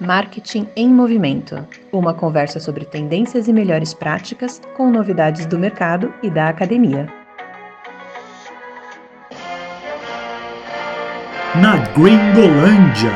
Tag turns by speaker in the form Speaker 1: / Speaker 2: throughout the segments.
Speaker 1: Marketing em Movimento uma conversa sobre tendências e melhores práticas com novidades do mercado e da academia.
Speaker 2: Na Gringolândia.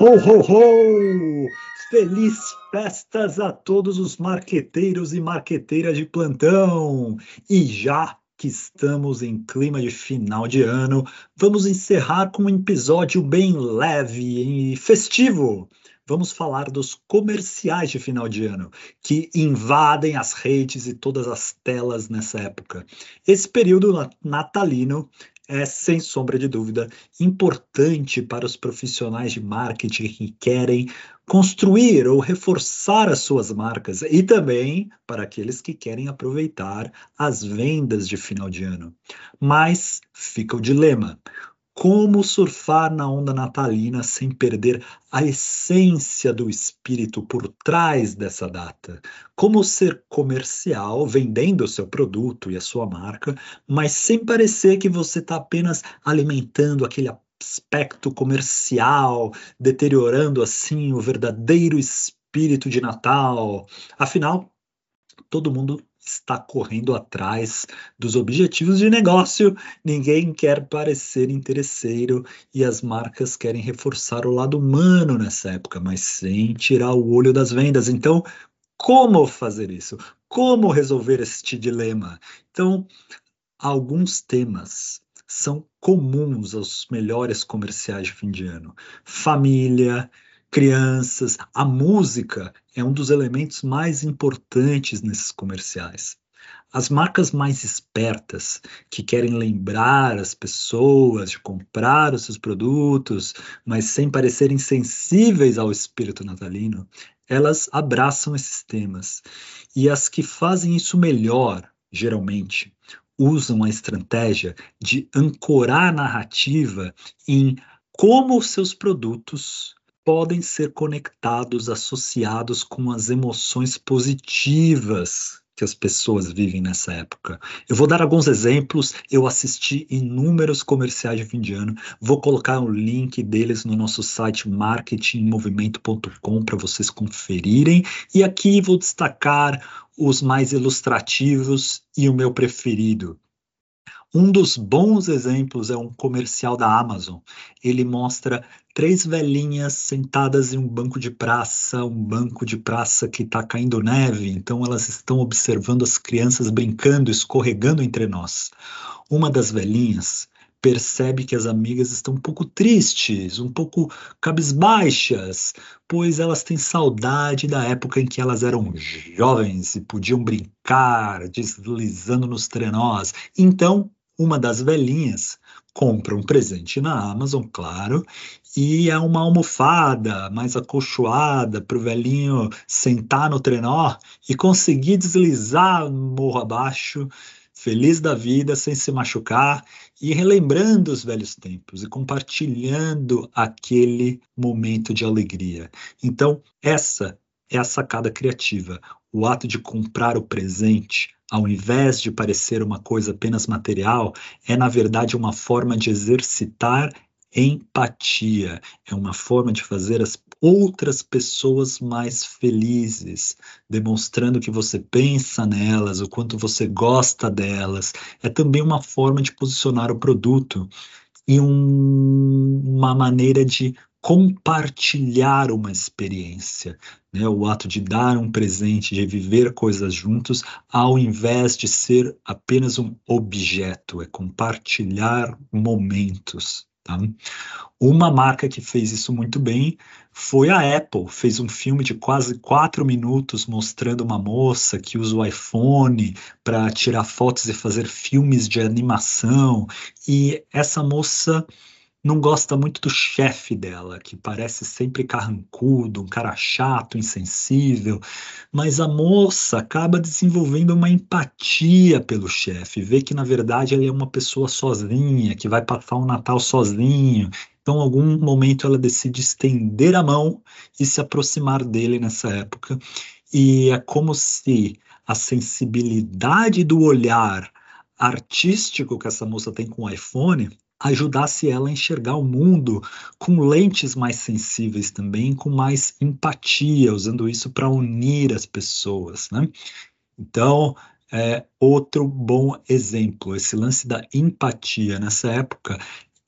Speaker 2: Ho, ho, ho! Feliz festas a todos os marqueteiros e marqueteiras de plantão! E já que estamos em clima de final de ano, vamos encerrar com um episódio bem leve e festivo. Vamos falar dos comerciais de final de ano, que invadem as redes e todas as telas nessa época. Esse período natalino é, sem sombra de dúvida, importante para os profissionais de marketing que querem construir ou reforçar as suas marcas e também para aqueles que querem aproveitar as vendas de final de ano. Mas fica o dilema: como surfar na onda natalina sem perder a essência do espírito por trás dessa data? Como ser comercial, vendendo o seu produto e a sua marca, mas sem parecer que você está apenas alimentando aquele aspecto comercial, deteriorando assim o verdadeiro espírito de Natal? Afinal, todo mundo está correndo atrás dos objetivos de negócio, ninguém quer parecer interesseiro e as marcas querem reforçar o lado humano nessa época, mas sem tirar o olho das vendas. Então, como fazer isso? Como resolver este dilema? Então, alguns temas são comuns aos melhores comerciais de fim de ano: família, crianças. A música é um dos elementos mais importantes nesses comerciais. As marcas mais espertas, que querem lembrar as pessoas de comprar os seus produtos, mas sem parecerem sensíveis ao espírito natalino, elas abraçam esses temas. E as que fazem isso melhor, geralmente, usam a estratégia de ancorar a narrativa em como os seus produtos podem ser conectados, associados com as emoções positivas que as pessoas vivem nessa época. Eu vou dar alguns exemplos. Eu assisti inúmeros comerciais de fim de ano. Vou colocar o um link deles no nosso site marketingmovimento.com para vocês conferirem. E aqui vou destacar os mais ilustrativos e o meu preferido. Um dos bons exemplos é um comercial da Amazon. Ele mostra três velhinhas sentadas em um banco de praça, um banco de praça que está caindo neve, então elas estão observando as crianças brincando, escorregando entre nós. Uma das velhinhas percebe que as amigas estão um pouco tristes, um pouco cabisbaixas, pois elas têm saudade da época em que elas eram jovens e podiam brincar, deslizando nos trenós. Então, uma das velhinhas compra um presente na Amazon, claro, e é uma almofada mais acolchoada para o velhinho sentar no trenó e conseguir deslizar morro abaixo, feliz da vida, sem se machucar e relembrando os velhos tempos e compartilhando aquele momento de alegria. Então, essa é a sacada criativa, o ato de comprar o presente ao invés de parecer uma coisa apenas material, é na verdade uma forma de exercitar empatia, é uma forma de fazer as outras pessoas mais felizes, demonstrando que você pensa nelas, o quanto você gosta delas. É também uma forma de posicionar o produto e um, uma maneira de compartilhar uma experiência, né? o ato de dar um presente, de viver coisas juntos, ao invés de ser apenas um objeto, é compartilhar momentos. Tá? Uma marca que fez isso muito bem foi a Apple. Fez um filme de quase quatro minutos mostrando uma moça que usa o iPhone para tirar fotos e fazer filmes de animação. E essa moça não gosta muito do chefe dela, que parece sempre carrancudo, um cara chato, insensível, mas a moça acaba desenvolvendo uma empatia pelo chefe, vê que na verdade ele é uma pessoa sozinha, que vai passar o um Natal sozinho. Então, em algum momento ela decide estender a mão e se aproximar dele nessa época. E é como se a sensibilidade do olhar artístico que essa moça tem com o iPhone ajudasse ela a enxergar o mundo com lentes mais sensíveis também, com mais empatia, usando isso para unir as pessoas, né? Então, é outro bom exemplo, esse lance da empatia nessa época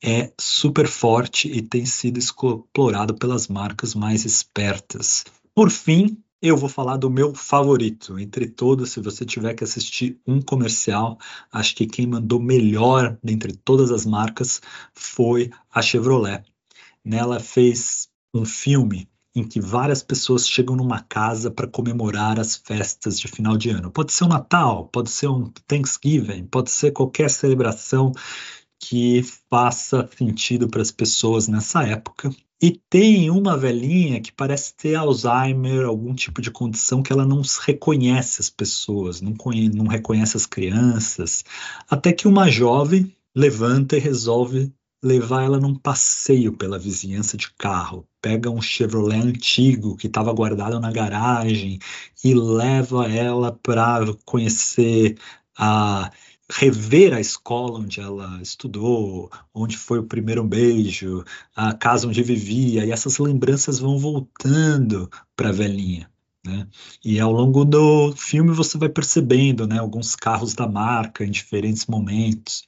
Speaker 2: é super forte e tem sido explorado pelas marcas mais espertas. Por fim, eu vou falar do meu favorito. Entre todos, se você tiver que assistir um comercial, acho que quem mandou melhor dentre todas as marcas foi a Chevrolet. Nela fez um filme em que várias pessoas chegam numa casa para comemorar as festas de final de ano. Pode ser um Natal, pode ser um Thanksgiving, pode ser qualquer celebração que faça sentido para as pessoas nessa época. E tem uma velhinha que parece ter Alzheimer, algum tipo de condição que ela não reconhece as pessoas, não, não reconhece as crianças, até que uma jovem levanta e resolve levar ela num passeio pela vizinhança de carro. Pega um Chevrolet antigo que estava guardado na garagem e leva ela para conhecer a rever a escola onde ela estudou, onde foi o primeiro beijo, a casa onde vivia, e essas lembranças vão voltando para a velhinha. Né? E ao longo do filme você vai percebendo né, alguns carros da marca em diferentes momentos.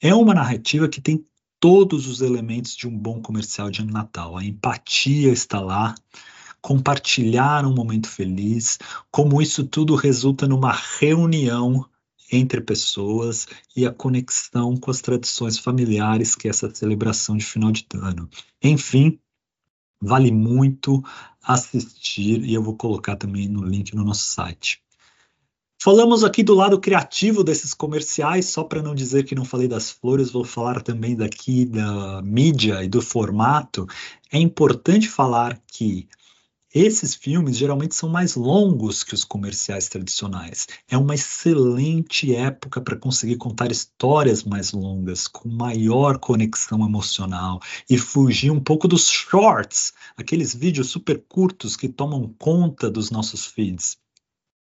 Speaker 2: É uma narrativa que tem todos os elementos de um bom comercial de Natal. A empatia está lá, compartilhar um momento feliz, como isso tudo resulta numa reunião entre pessoas e a conexão com as tradições familiares que é essa celebração de final de ano. Enfim, vale muito assistir e eu vou colocar também no link no nosso site. Falamos aqui do lado criativo desses comerciais, só para não dizer que não falei das flores, vou falar também daqui da mídia e do formato. É importante falar que esses filmes geralmente são mais longos que os comerciais tradicionais. É uma excelente época para conseguir contar histórias mais longas, com maior conexão emocional e fugir um pouco dos shorts, aqueles vídeos super curtos que tomam conta dos nossos feeds.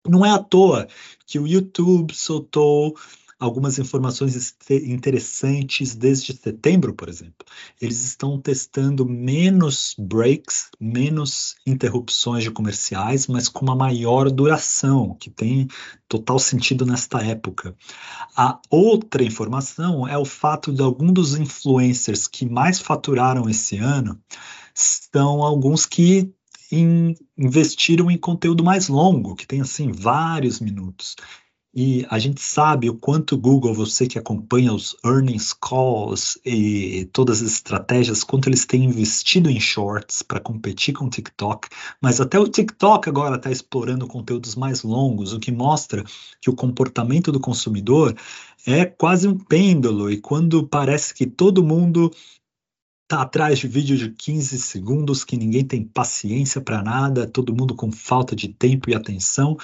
Speaker 2: Não é à toa que o YouTube soltou algumas informações interessantes desde setembro, por exemplo. Eles estão testando menos breaks, menos interrupções de comerciais, mas com uma maior duração, que tem total sentido nesta época. A outra informação é o fato de alguns dos influencers que mais faturaram esse ano são alguns que investiram em conteúdo mais longo, que tem assim vários minutos. E a gente sabe o quanto o Google, você que acompanha os earnings calls e todas as estratégias, quanto eles têm investido em shorts para competir com o TikTok, mas até o TikTok agora está explorando conteúdos mais longos, o que mostra que o comportamento do consumidor é quase um pêndulo, e quando parece que todo mundo tá atrás de vídeo de 15 segundos que ninguém tem paciência para nada, todo mundo com falta de tempo e atenção,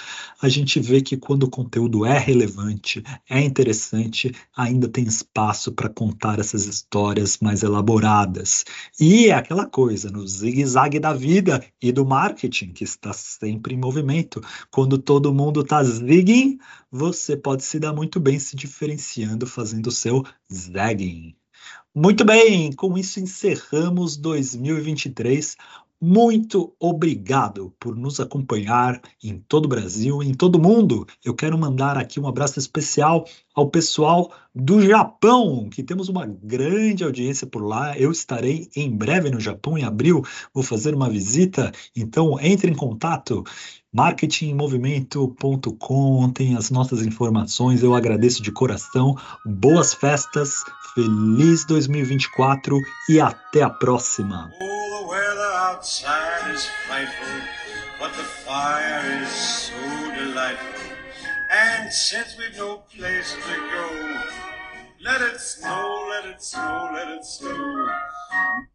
Speaker 2: a gente vê que quando o conteúdo é relevante, é interessante, ainda tem espaço para contar essas histórias mais elaboradas. E é aquela coisa, no zigue-zague da vida e do marketing, que está sempre em movimento. Quando todo mundo está zigging, você pode se dar muito bem se diferenciando fazendo o seu zagging. Muito bem, com isso encerramos 2023. Muito obrigado por nos acompanhar em todo o Brasil, em todo o mundo. Eu quero mandar aqui um abraço especial ao pessoal do Japão, que temos uma grande audiência por lá. Eu estarei em breve no Japão, em abril, vou fazer uma visita, então entre em contato marketingmovimento.com tem as nossas informações. Eu agradeço de coração. Boas festas, feliz 2024 e até a próxima. And